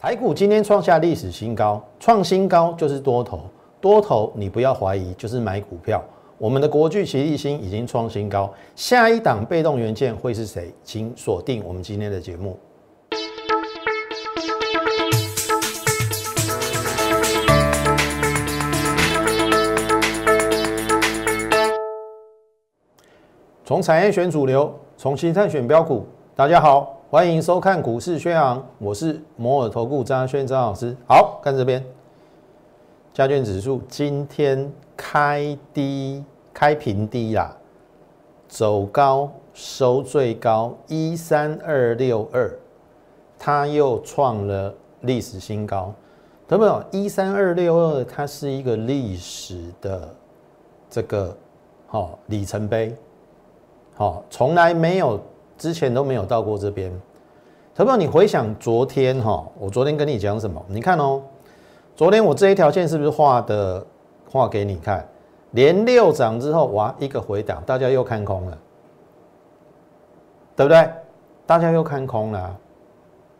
台股今天创下历史新高，创新高就是多头，多头你不要怀疑，就是买股票。我们的国巨奇力新已经创新高，下一档被动元件会是谁？请锁定我们今天的节目。从产业选主流，从形态选标股。大家好。欢迎收看股市宣扬，我是摩尔投顾张轩张老师。好看这边，加权指数今天开低，开平低啦，走高收最高一三二六二，它又创了历史新高。懂没有？一三二六二，它是一个历史的这个好里程碑，好，从来没有。之前都没有到过这边，投票，你回想昨天哈，我昨天跟你讲什么？你看哦，昨天我这一条线是不是画的画给你看？连六涨之后，哇，一个回档，大家又看空了，对不对？大家又看空了。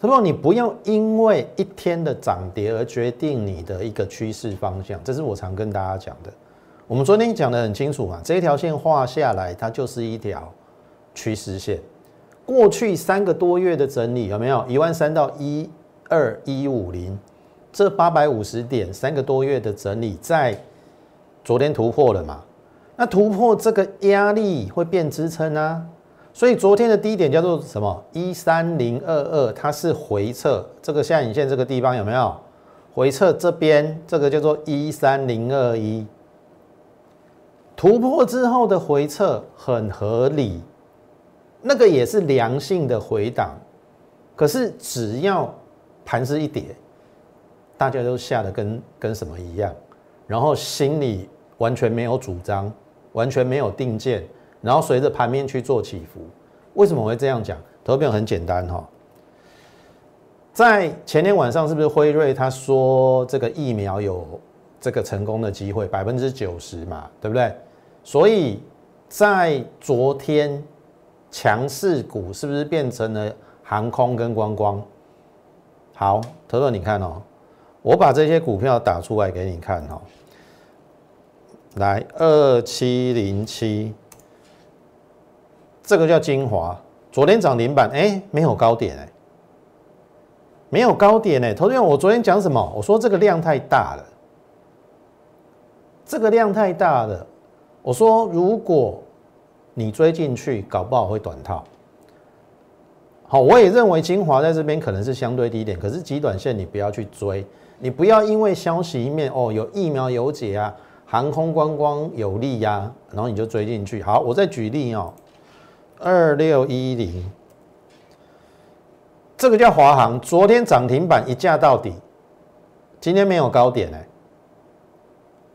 投票，你不要因为一天的涨跌而决定你的一个趋势方向，这是我常跟大家讲的。我们昨天讲的很清楚嘛，这一条线画下来，它就是一条趋势线。过去三个多月的整理有没有一万三到一二一五零这八百五十点三个多月的整理，在昨天突破了嘛？那突破这个压力会变支撑啊，所以昨天的低点叫做什么？一三零二二，它是回撤这个下影线这个地方有没有回撤？这边这个叫做一三零二一，突破之后的回撤很合理。那个也是良性的回档，可是只要盘势一跌，大家都吓得跟跟什么一样，然后心里完全没有主张，完全没有定见，然后随着盘面去做起伏。为什么会这样讲？投票很简单哈，在前天晚上是不是辉瑞他说这个疫苗有这个成功的机会百分之九十嘛，对不对？所以在昨天。强势股是不是变成了航空跟观光？好，特特你看哦，我把这些股票打出来给你看哦。来，二七零七，这个叫精华，昨天涨停板，哎，没有高点哎，没有高点哎。投资我昨天讲什么？我说这个量太大了，这个量太大了。我说如果。你追进去，搞不好会短套。好，我也认为精华在这边可能是相对低点，可是极短线你不要去追，你不要因为消息一面哦，有疫苗有解啊，航空观光有利呀，然后你就追进去。好，我再举例哦，二六一零，这个叫华航，昨天涨停板一价到底，今天没有高点哎，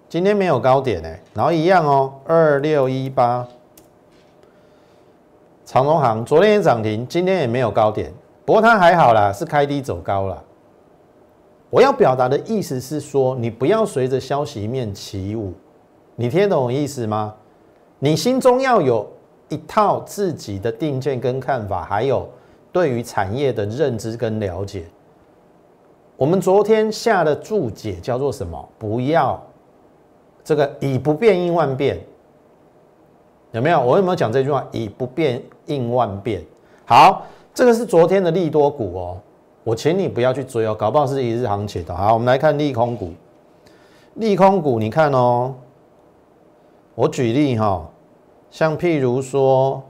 今天没有高点哎，然后一样哦，二六一八。长隆行昨天也涨停，今天也没有高点，不过它还好啦，是开低走高了。我要表达的意思是说，你不要随着消息面起舞，你听懂我意思吗？你心中要有一套自己的定见跟看法，还有对于产业的认知跟了解。我们昨天下的注解叫做什么？不要这个以不变应万变。有没有？我有没有讲这句话？以不变应万变。好，这个是昨天的利多股哦，我请你不要去追哦，搞不好是一日行情的。好，我们来看利空股。利空股，你看哦，我举例哈，像譬如说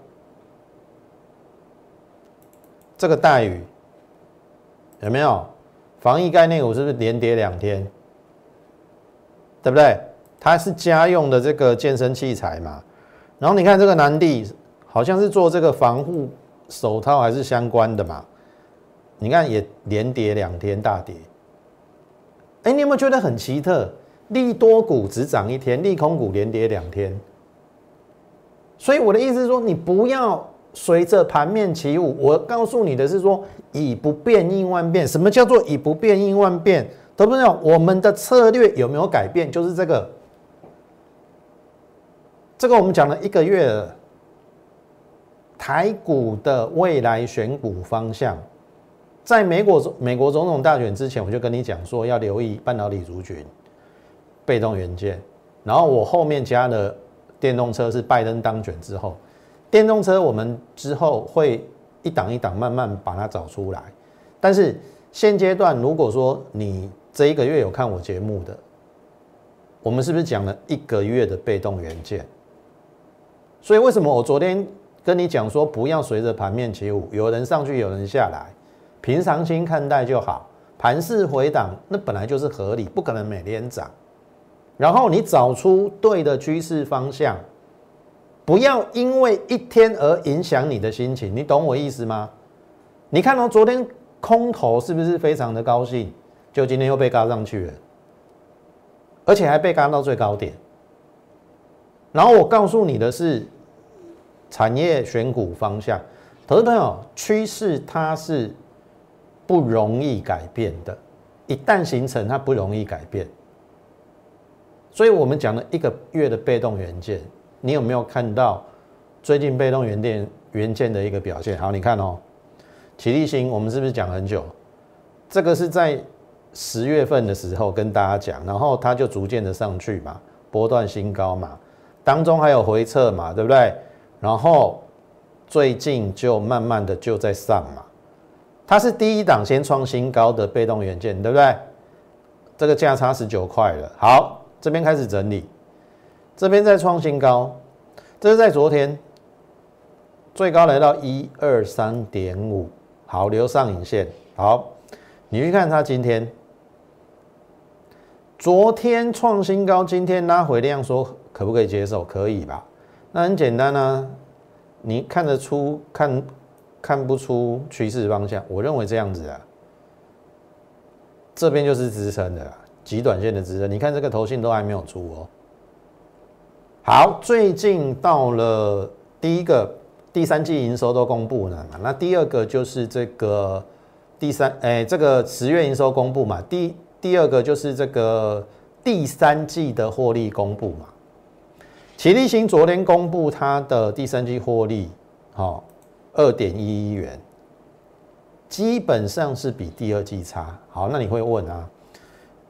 这个待遇，有没有？防疫概念股是不是连跌两天？对不对？它是家用的这个健身器材嘛？然后你看这个南地，好像是做这个防护手套还是相关的嘛？你看也连跌两天大跌。哎，你有没有觉得很奇特？利多股只涨一天，利空股连跌两天。所以我的意思是说，你不要随着盘面起舞。我告诉你的是说，以不变应万变。什么叫做以不变应万变？懂不懂？我们的策略有没有改变？就是这个。这个我们讲了一个月了，台股的未来选股方向，在美国美国总统大选之前，我就跟你讲说要留意半导体族群、被动元件，然后我后面加了电动车是拜登当选之后，电动车我们之后会一档一档慢慢把它找出来。但是现阶段，如果说你这一个月有看我节目的，我们是不是讲了一个月的被动元件？所以为什么我昨天跟你讲说不要随着盘面起舞，有人上去有人下来，平常心看待就好。盘势回档那本来就是合理，不可能每天涨。然后你找出对的趋势方向，不要因为一天而影响你的心情，你懂我意思吗？你看到昨天空头是不是非常的高兴？就今天又被嘎上去了，而且还被嘎到最高点。然后我告诉你的是，产业选股方向，投资朋友，趋势它是不容易改变的，一旦形成，它不容易改变。所以我们讲了一个月的被动元件，你有没有看到最近被动元件元件的一个表现？好，你看哦，起立新，我们是不是讲很久？这个是在十月份的时候跟大家讲，然后它就逐渐的上去嘛，波段新高嘛。当中还有回撤嘛，对不对？然后最近就慢慢的就在上嘛，它是第一档先创新高的被动元件，对不对？这个价差十九块了。好，这边开始整理，这边在创新高，这是在昨天最高来到一二三点五，好留上影线。好，你去看它今天，昨天创新高，今天拉回量说。可不可以接受？可以吧？那很简单啊，你看得出看看不出趋势方向？我认为这样子啊，这边就是支撑的极短线的支撑。你看这个头信都还没有出哦。好，最近到了第一个第三季营收都公布了嘛？那第二个就是这个第三哎，这个十月营收公布嘛？第第二个就是这个第三季的获利公布嘛？齐力新昨天公布它的第三季获利，好，二点一亿元，基本上是比第二季差。好，那你会问啊，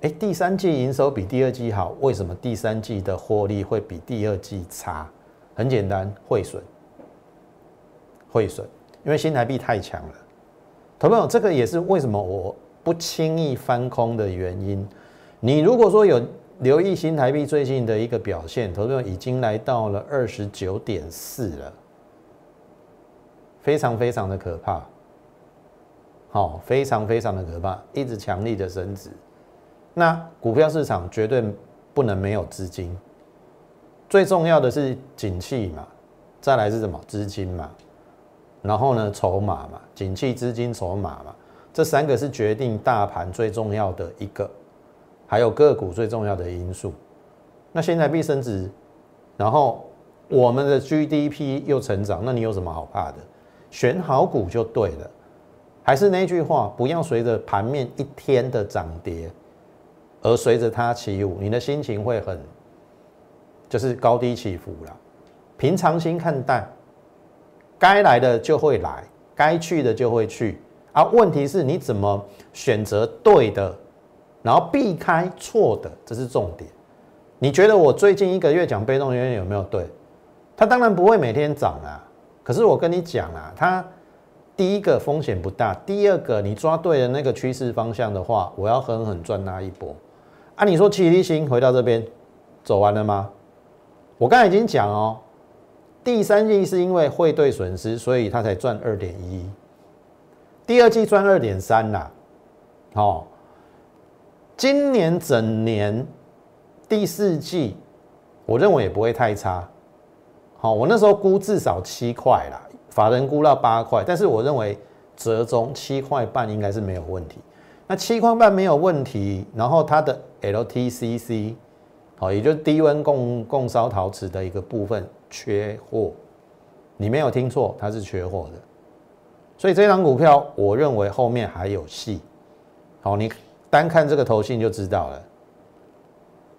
哎，第三季营收比第二季好，为什么第三季的获利会比第二季差？很简单，汇损，汇损，因为新台币太强了。朋友，这个也是为什么我不轻易翻空的原因。你如果说有。留意新台币最近的一个表现，投资已经来到了二十九点四了，非常非常的可怕，好，非常非常的可怕，一直强力的升值。那股票市场绝对不能没有资金，最重要的是景气嘛，再来是什么资金嘛，然后呢筹码嘛，景气、资金、筹码嘛，这三个是决定大盘最重要的一个。还有个股最重要的因素，那现在币升值，然后我们的 GDP 又成长，那你有什么好怕的？选好股就对了。还是那句话，不要随着盘面一天的涨跌，而随着它起舞，你的心情会很，就是高低起伏了。平常心看待，该来的就会来，该去的就会去。啊，问题是你怎么选择对的？然后避开错的，这是重点。你觉得我最近一个月讲被动元件有没有对？它当然不会每天涨啊。可是我跟你讲啊，它第一个风险不大，第二个你抓对了那个趋势方向的话，我要狠狠赚那一波。啊，你说齐力星回到这边走完了吗？我刚才已经讲哦，第三季是因为汇兑损失，所以它才赚二点一，第二季赚二点三啦，好。今年整年第四季，我认为也不会太差。好，我那时候估至少七块啦，法人估到八块，但是我认为折中七块半应该是没有问题。那七块半没有问题，然后它的 LTCC，好，也就是低温供供烧陶瓷的一个部分缺货，你没有听错，它是缺货的。所以这张股票，我认为后面还有戏。好，你。单看这个头信就知道了，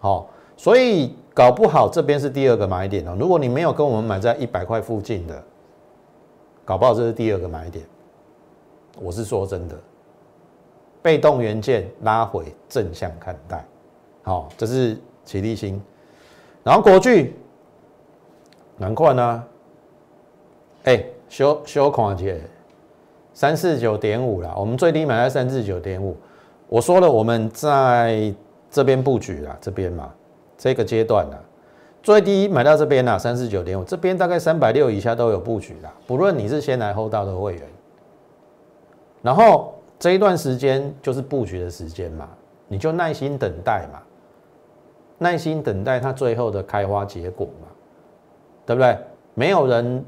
好，所以搞不好这边是第二个买点哦。如果你没有跟我们买在一百块附近的，搞不好这是第二个买点。我是说真的，被动元件拉回正向看待，好，这是起立新，然后国巨难怪呢，哎，修修况姐三四九点五了，我们最低买在三四九点五，我说了我们在这边布局啦，这边嘛，这个阶段呢，最低买到这边啦，三四九点五，这边大概三百六以下都有布局啦，不论你是先来后到的会员，然后。这一段时间就是布局的时间嘛，你就耐心等待嘛，耐心等待它最后的开花结果嘛，对不对？没有人，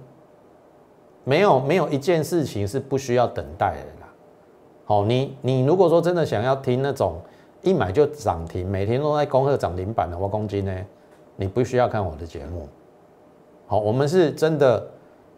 没有没有一件事情是不需要等待的好，你你如果说真的想要听那种一买就涨停，每天都在恭贺涨停板的挖公斤呢，你不需要看我的节目。好，我们是真的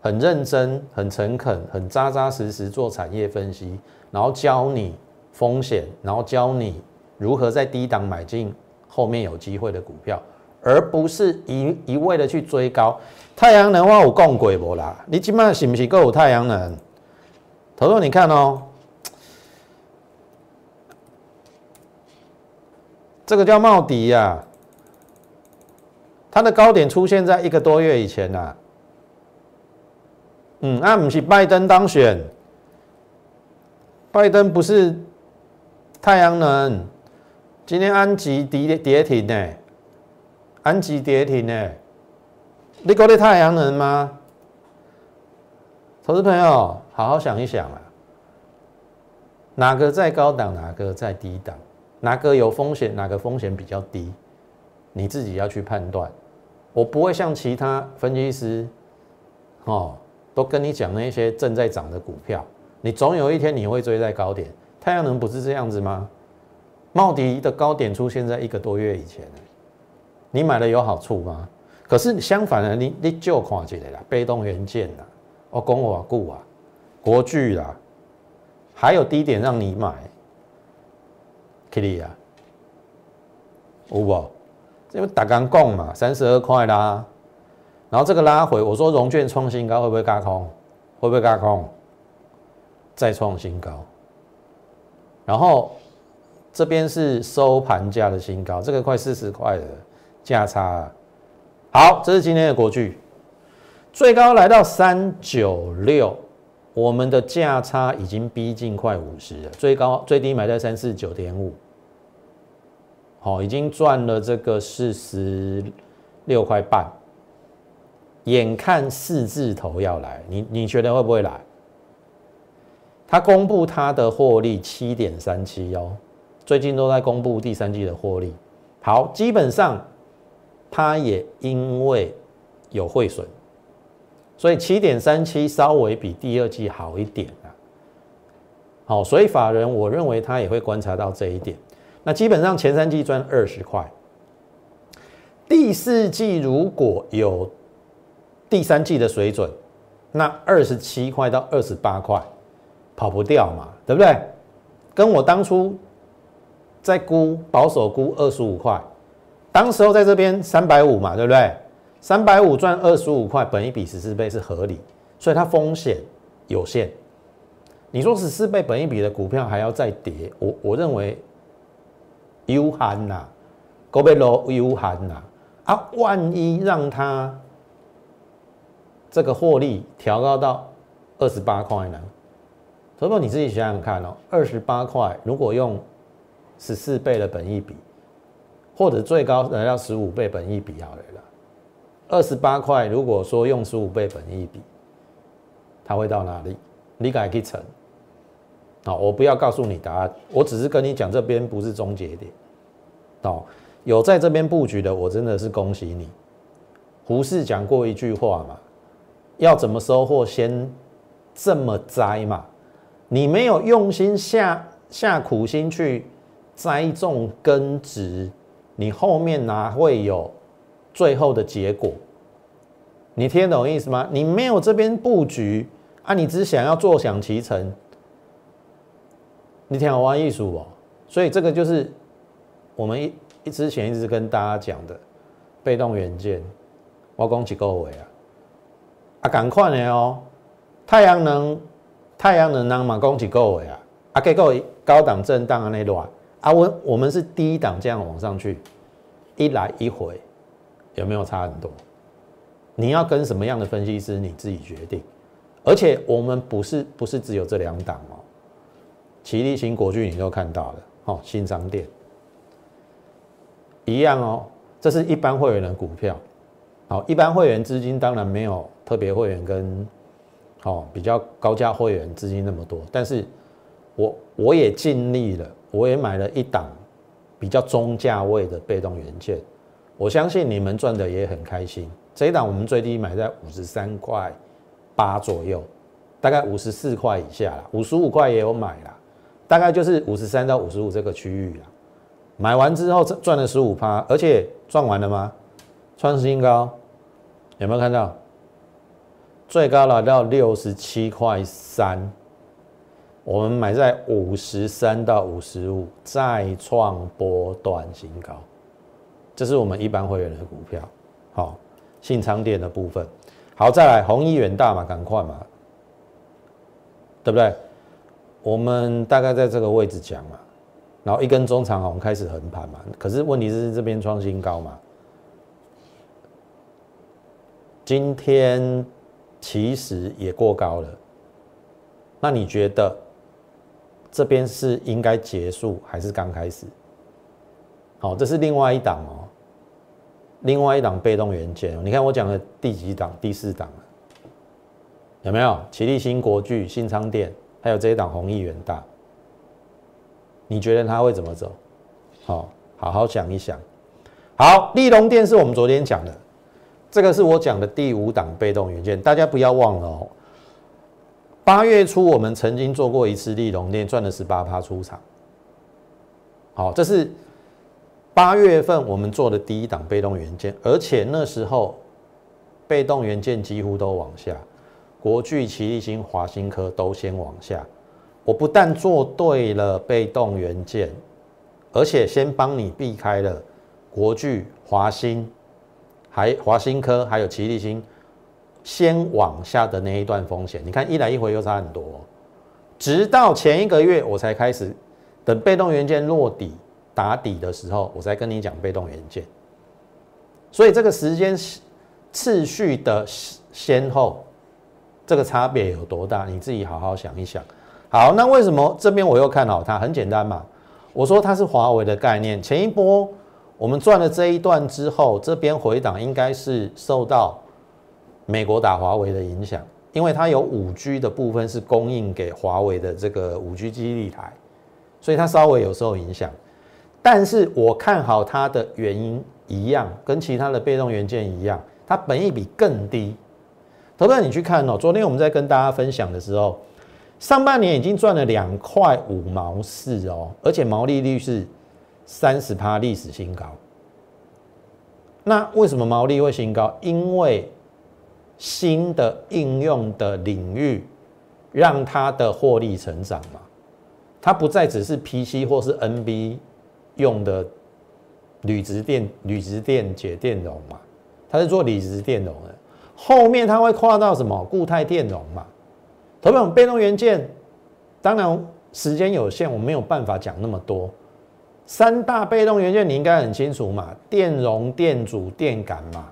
很认真、很诚恳、很扎扎实实做产业分析。然后教你风险，然后教你如何在低档买进后面有机会的股票，而不是一一味的去追高。太阳能我有讲过无啦？你今麦是不是够有太阳能？头头你看哦，这个叫茂迪呀，它的高点出现在一个多月以前呐。嗯，那不是拜登当选。拜登不是太阳能，今天安吉跌跌停呢？安吉跌停呢？你搞的太阳能吗？投资朋友，好好想一想啊，哪个在高档，哪个在低档，哪个有风险，哪个风险比较低，你自己要去判断。我不会像其他分析师，哦，都跟你讲那些正在涨的股票。你总有一天你会追在高点，太阳能不是这样子吗？茂迪的高点出现在一个多月以前，你买了有好处吗？可是相反的，你你就看起来啦，被动元件啦，哦，公瓦固啊，国巨啦，还有低点让你买可以啊，有不？因为打刚供嘛，三十二块啦，然后这个拉回，我说融券创新高会不会嘎空？会不会嘎空？再创新高，然后这边是收盘价的新高，这个快四十块的价差。好，这是今天的国巨，最高来到三九六，我们的价差已经逼近快五十了，最高最低买在三四九点五，好，已经赚了这个四十六块半，眼看四字头要来，你你觉得会不会来？他公布他的获利七点三七哦，最近都在公布第三季的获利。好，基本上他也因为有汇损，所以七点三七稍微比第二季好一点啊。好，所以法人我认为他也会观察到这一点。那基本上前三季赚二十块，第四季如果有第三季的水准，那二十七块到二十八块。跑不掉嘛，对不对？跟我当初在估保守估二十五块，当时候在这边三百五嘛，对不对？三百五赚二十五块，本一比十四倍是合理，所以它风险有限。你说十四倍本一比的股票还要再跌，我我认为有限呐，高倍楼有限呐。啊，万一让它这个获利调高到二十八块呢？所以你自己想想看哦，二十八块，如果用十四倍的本一比，或者最高来到十五倍本益比好了。二十八块，如果说用十五倍本益比，它会到哪里？你改可以乘。好，我不要告诉你答案，我只是跟你讲这边不是终结点。哦，有在这边布局的，我真的是恭喜你。胡适讲过一句话嘛，要怎么收获，先这么栽嘛。你没有用心下下苦心去栽种根植，你后面哪会有最后的结果？你听懂意思吗？你没有这边布局啊，你只想要坐享其成，你听好玩艺术哦。所以这个就是我们一一之前一直跟大家讲的被动元件，我讲几个位啊，啊，赶快的哦，太阳能。太阳能人嘛讲几个月啊，啊结果高档震荡啊那段啊，我我们是低档这样往上去，一来一回有没有差很多？你要跟什么样的分析师你自己决定。而且我们不是不是只有这两档哦，齐力新国巨你都看到了哦，新商店一样哦，这是一般会员的股票。好，一般会员资金当然没有特别会员跟哦比较高价会员资金那么多，但是我我也尽力了，我也买了一档比较中价位的被动元件，我相信你们赚的也很开心。这一档我们最低买在五十三块八左右，大概五十四块以下啦，五十五块也有买啦，大概就是五十三到五十五这个区域啦。买完之后赚了十五趴，而且赚完了吗？创新高。有没有看到最高来到六十七块三？我们买在五十三到五十五，再创波段新高。这是我们一般会员的股票。好，信昌店的部分。好，再来红一远大嘛，赶快嘛，对不对？我们大概在这个位置讲嘛，然后一根中长红开始横盘嘛。可是问题是这边创新高嘛？今天其实也过高了，那你觉得这边是应该结束还是刚开始？好，这是另外一档哦，另外一档被动元件。你看我讲的第几档？第四档有没有？奇力新国巨、新昌店，还有这一档弘毅远大，你觉得它会怎么走？好，好好想一想。好，立隆电是我们昨天讲的。这个是我讲的第五档被动元件，大家不要忘了哦。八月初我们曾经做过一次利隆店，赚了十八趴出场。好，这是八月份我们做的第一档被动元件，而且那时候被动元件几乎都往下，国巨、奇力新、华新科都先往下。我不但做对了被动元件，而且先帮你避开了国巨、华新。还华新科还有奇力新，先往下的那一段风险，你看一来一回又差很多，直到前一个月我才开始等被动元件落底打底的时候，我才跟你讲被动元件。所以这个时间次序的先后，这个差别有多大？你自己好好想一想。好，那为什么这边我又看好它？很简单嘛，我说它是华为的概念，前一波。我们赚了这一段之后，这边回档应该是受到美国打华为的影响，因为它有五 G 的部分是供应给华为的这个五 G 基地台，所以它稍微有受影响。但是我看好它的原因一样，跟其他的被动元件一样，它本益比更低。投资你去看哦，昨天我们在跟大家分享的时候，上半年已经赚了两块五毛四哦，而且毛利率是。三十趴历史新高，那为什么毛利会新高？因为新的应用的领域让它的获利成长嘛，它不再只是 PC 或是 NB 用的铝质电铝质电解电容嘛，它是做铝质电容的，后面它会跨到什么固态电容嘛？同样被动元件，当然时间有限，我没有办法讲那么多。三大被动元件你应该很清楚嘛，电容、电阻、电感嘛。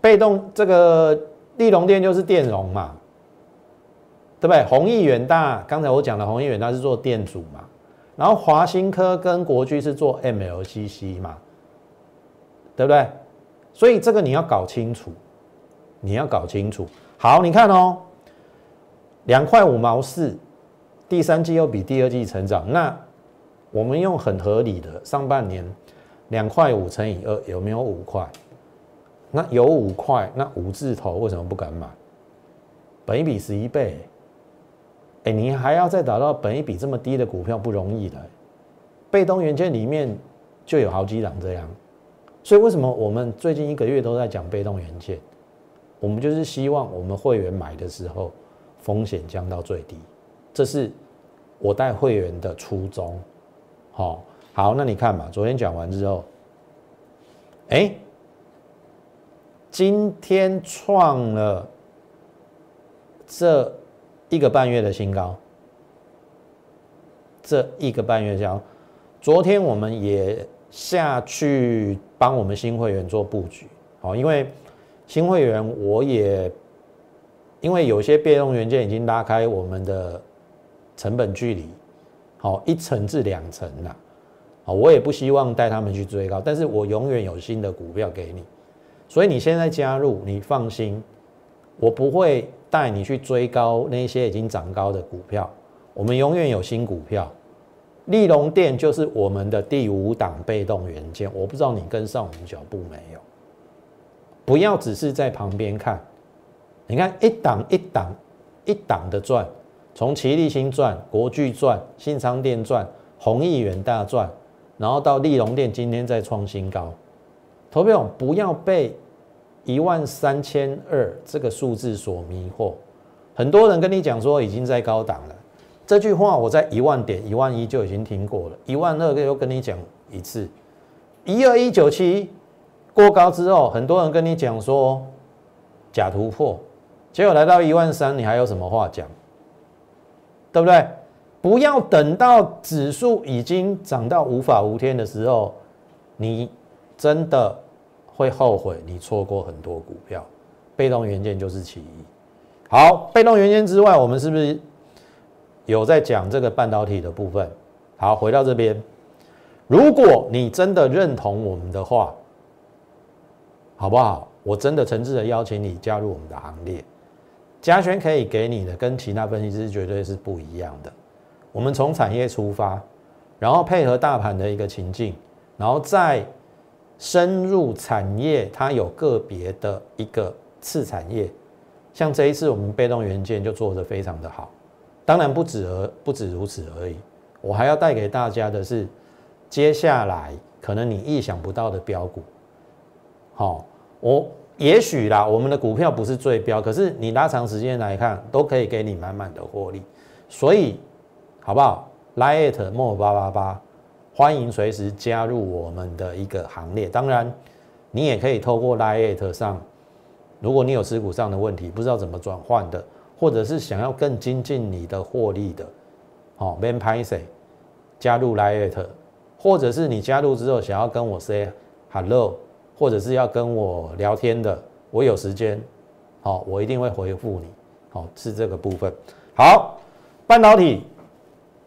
被动这个立隆电就是电容嘛，对不对？弘毅远大，刚才我讲的弘毅远大是做电阻嘛，然后华新科跟国巨是做 MLCC 嘛，对不对？所以这个你要搞清楚，你要搞清楚。好，你看哦，两块五毛四，第三季又比第二季成长，那。我们用很合理的上半年两块五乘以二有没有五块？那有五块，那五字头为什么不敢买？本一比十一倍，哎，你还要再打到本一比这么低的股票不容易的。被动元件里面就有好几档这样，所以为什么我们最近一个月都在讲被动元件？我们就是希望我们会员买的时候风险降到最低，这是我带会员的初衷。好，好，那你看嘛，昨天讲完之后，哎，今天创了这一个半月的新高，这一个半月交，昨天我们也下去帮我们新会员做布局，好，因为新会员我也因为有些被动元件已经拉开我们的成本距离，好一层至两层了，好，我也不希望带他们去追高，但是我永远有新的股票给你，所以你现在加入，你放心，我不会带你去追高那些已经涨高的股票，我们永远有新股票。利隆电就是我们的第五档被动元件，我不知道你跟上我们脚步没有？不要只是在旁边看，你看一档一档一档的赚，从奇力新赚、国巨赚、信昌电赚、弘毅远大赚，然后到利隆电今天再创新高。投票不要被一万三千二这个数字所迷惑，很多人跟你讲说已经在高档了。这句话我在一万点、一万一就已经听过了，一万二又跟你讲一次，一二一九七过高之后，很多人跟你讲说假突破，结果来到一万三，你还有什么话讲？对不对？不要等到指数已经涨到无法无天的时候，你真的会后悔你错过很多股票。被动元件就是其一。好，被动元件之外，我们是不是？有在讲这个半导体的部分，好，回到这边，如果你真的认同我们的话，好不好？我真的诚挚的邀请你加入我们的行列。嘉轩可以给你的跟其他分析师绝对是不一样的。我们从产业出发，然后配合大盘的一个情境，然后再深入产业，它有个别的一个次产业，像这一次我们被动元件就做得非常的好。当然不止而不止如此而已，我还要带给大家的是，接下来可能你意想不到的标股。好，我也许啦，我们的股票不是最标，可是你拉长时间来看，都可以给你满满的获利。所以，好不好？Line at more 八八八，欢迎随时加入我们的一个行列。当然，你也可以透过 Line at 上，如果你有持股上的问题，不知道怎么转换的。或者是想要更精进你的获利的，好，Man p a s 加入 Lite，或者是你加入之后想要跟我 say hello，或者是要跟我聊天的，我有时间，好，我一定会回复你，好，是这个部分。好，半导体，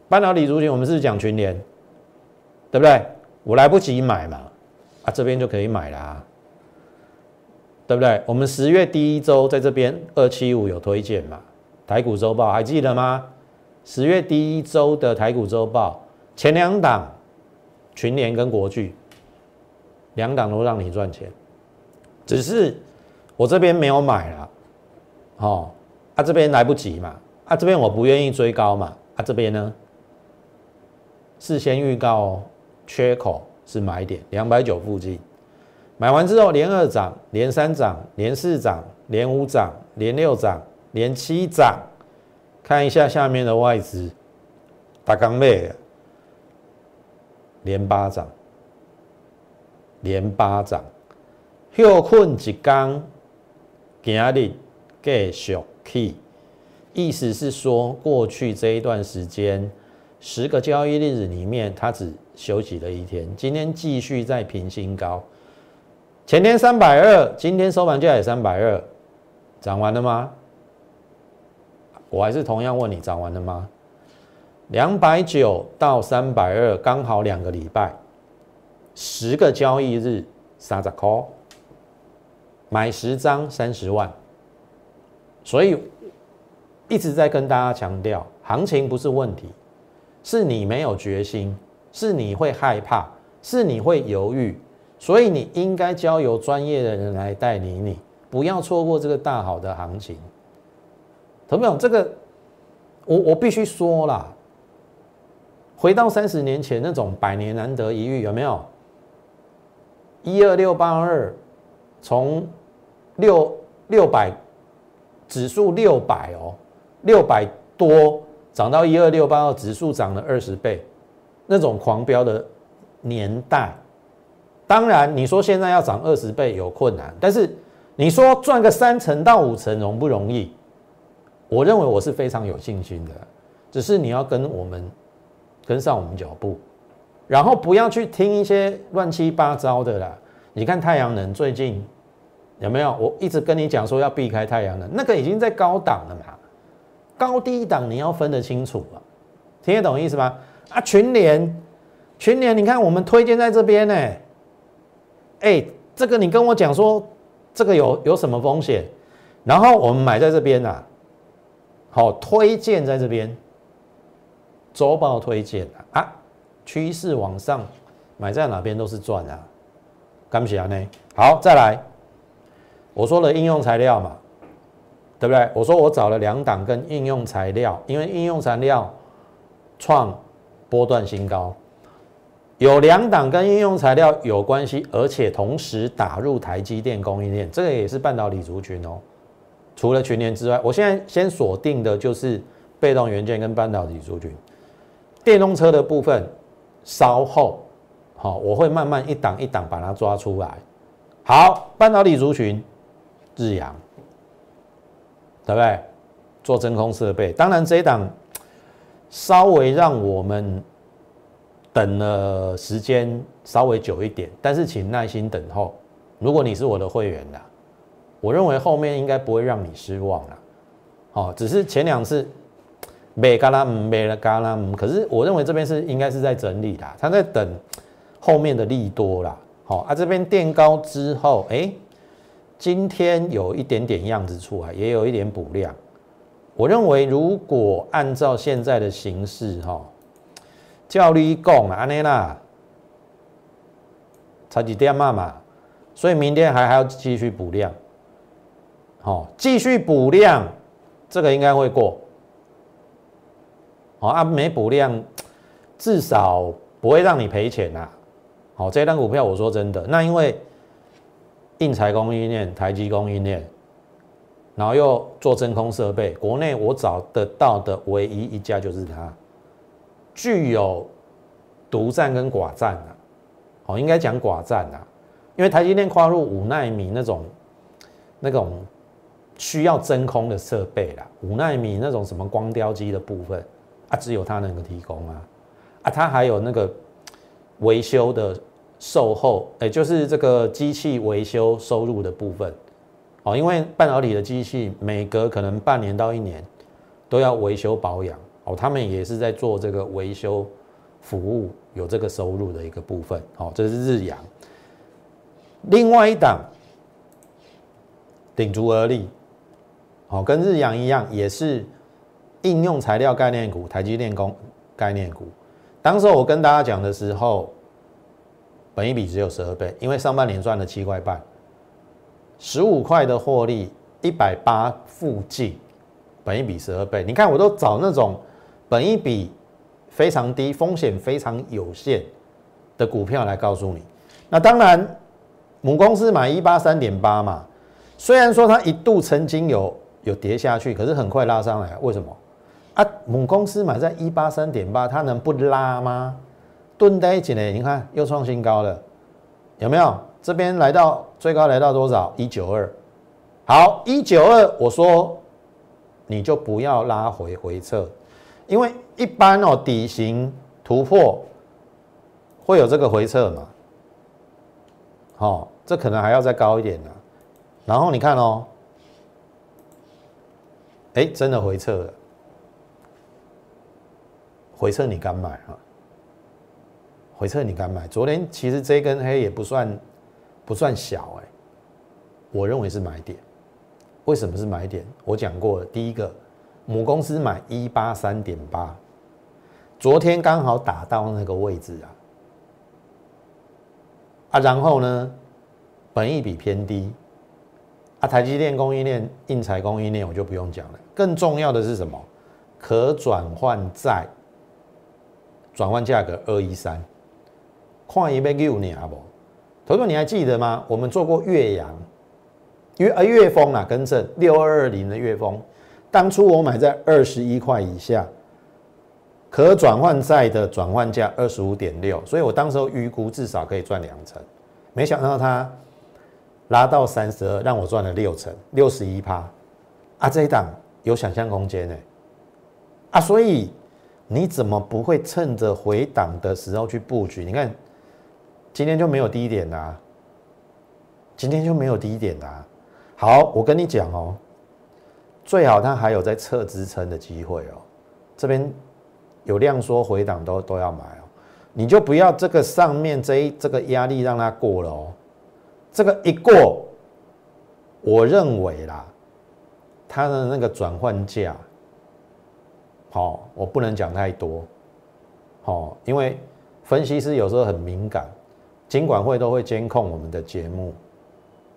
半导体族群，我们是讲群联，对不对？我来不及买嘛，啊，这边就可以买啦。对不对？我们十月第一周在这边二七五有推荐嘛？台股周报还记得吗？十月第一周的台股周报前两档群联跟国巨，两档都让你赚钱，只是我这边没有买了，哦，啊这边来不及嘛，啊这边我不愿意追高嘛，啊这边呢事先预告缺口是买点两百九附近。买完之后，连二涨，连三涨，连四涨，连五涨，连六涨，连七涨。看一下下面的外资，大刚妹，连八涨，连八涨，休困一刚，今日继续起。意思是说，过去这一段时间，十个交易日里面，它只休息了一天，今天继续在平新高。前天三百二，今天收盘价也三百二，涨完了吗？我还是同样问你，涨完了吗？两百九到三百二，刚好两个礼拜，十个交易日，三十 call，买十张三十万，所以一直在跟大家强调，行情不是问题，是你没有决心，是你会害怕，是你会犹豫。所以你应该交由专业的人来带领你，不要错过这个大好的行情。同没有？这个我我必须说啦，回到三十年前那种百年难得一遇，有没有？一二六八二，从六六百指数六百哦，六百多涨到一二六八二，指数涨了二十倍，那种狂飙的年代。当然，你说现在要涨二十倍有困难，但是你说赚个三成到五成容不容易？我认为我是非常有信心的，只是你要跟我们跟上我们脚步，然后不要去听一些乱七八糟的啦。你看太阳能最近有没有？我一直跟你讲说要避开太阳能，那个已经在高档了嘛，高低档你要分得清楚啊，听得懂意思吗？啊，群联，群联，你看我们推荐在这边呢，哎，这个你跟我讲说这个有有什么风险，然后我们买在这边呐。好，推荐在这边，周报推荐啊，趋势往上，买在哪边都是赚啊，干不起来呢。好，再来，我说了应用材料嘛，对不对？我说我找了两档跟应用材料，因为应用材料创波段新高，有两档跟应用材料有关系，而且同时打入台积电供应链，这个也是半导体族群哦。除了群联之外，我现在先锁定的就是被动元件跟半导体族群。电动车的部分稍后好，我会慢慢一档一档把它抓出来。好，半导体族群日阳，对不对？做真空设备，当然这一档稍微让我们等了时间稍微久一点，但是请耐心等候。如果你是我的会员的。我认为后面应该不会让你失望了，好，只是前两次没嘎啦姆没了嘎啦姆，可是我认为这边是应该是在整理的，他在等后面的利多啦，好啊，这边垫高之后，哎，今天有一点点样子出来，也有一点补量，我认为如果按照现在的形势哈，教力供安内啦，差几点嘛嘛，所以明天还还要继续补量。好，继续补量，这个应该会过。好啊，没补量，至少不会让你赔钱呐。好，这单股票我说真的，那因为印材供应链、台积供应链，然后又做真空设备，国内我找得到的唯一一家就是它，具有独占跟寡占的。哦，应该讲寡占的，因为台积电跨入五纳米那种那种。需要真空的设备啦，五纳米那种什么光雕机的部分啊，只有它能够提供啊，啊，它还有那个维修的售后，哎，就是这个机器维修收入的部分哦，因为半导体的机器每隔可能半年到一年都要维修保养哦，他们也是在做这个维修服务，有这个收入的一个部分哦，这是日阳，另外一档顶足而立。好，跟日阳一样，也是应用材料概念股，台积电工概念股。当时我跟大家讲的时候，本一比只有十二倍，因为上半年赚了七块半，十五块的获利，一百八附近，本一比十二倍。你看，我都找那种本一比非常低、风险非常有限的股票来告诉你。那当然，母公司买一八三点八嘛，虽然说它一度曾经有。有跌下去，可是很快拉上来，为什么？啊，母公司买在一八三点八，它能不拉吗？蹲在一起呢？你看又创新高了，有没有？这边来到最高来到多少？一九二。好，一九二，我说你就不要拉回回撤，因为一般哦底型突破会有这个回撤嘛。好，这可能还要再高一点的。然后你看哦。哎，真的回撤了，回撤你敢买啊？回撤你敢买？昨天其实这根黑也不算不算小哎，我认为是买点。为什么是买点？我讲过了，第一个母公司买一八三点八，昨天刚好打到那个位置啊，啊，然后呢，本益比偏低。啊，台积电供应链、印材供应链我就不用讲了。更重要的是什么？可转换债转换价格二一三，看一倍六年啊不？头头你还记得吗？我们做过岳阳、岳呃岳峰啊，更正六二二零的岳峰，当初我买在二十一块以下，可转换债的转换价二十五点六，所以我当时候预估至少可以赚两成，没想到它。拉到三十二，让我赚了六成，六十一趴，啊，这一档有想象空间呢，啊，所以你怎么不会趁着回档的时候去布局？你看今天就没有低点啦，今天就没有低点啦。好，我跟你讲哦，最好它还有在测支撑的机会哦。这边有量缩回档都都要买哦，你就不要这个上面这一这个压力让它过了哦。这个一过，我认为啦，它的那个转换价。好，我不能讲太多，好，因为分析师有时候很敏感，金管会都会监控我们的节目，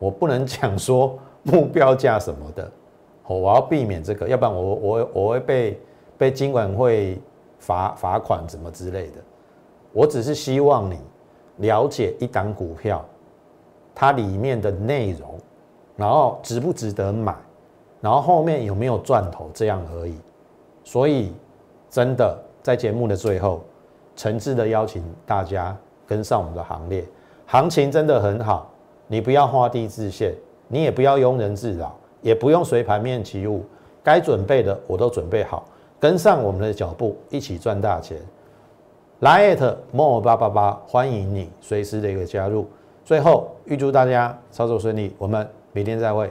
我不能讲说目标价什么的，哦，我要避免这个，要不然我我我会被被金管会罚罚款什么之类的。我只是希望你了解一档股票，它里面的内容，然后值不值得买，然后后面有没有赚头，这样而已。所以，真的在节目的最后，诚挚的邀请大家跟上我们的行列。行情真的很好，你不要画地自限，你也不要庸人自扰，也不用随盘面起舞，该准备的我都准备好，跟上我们的脚步，一起赚大钱。来 at more 八八八，欢迎你随时的一个加入。最后，预祝大家操作顺利，我们明天再会。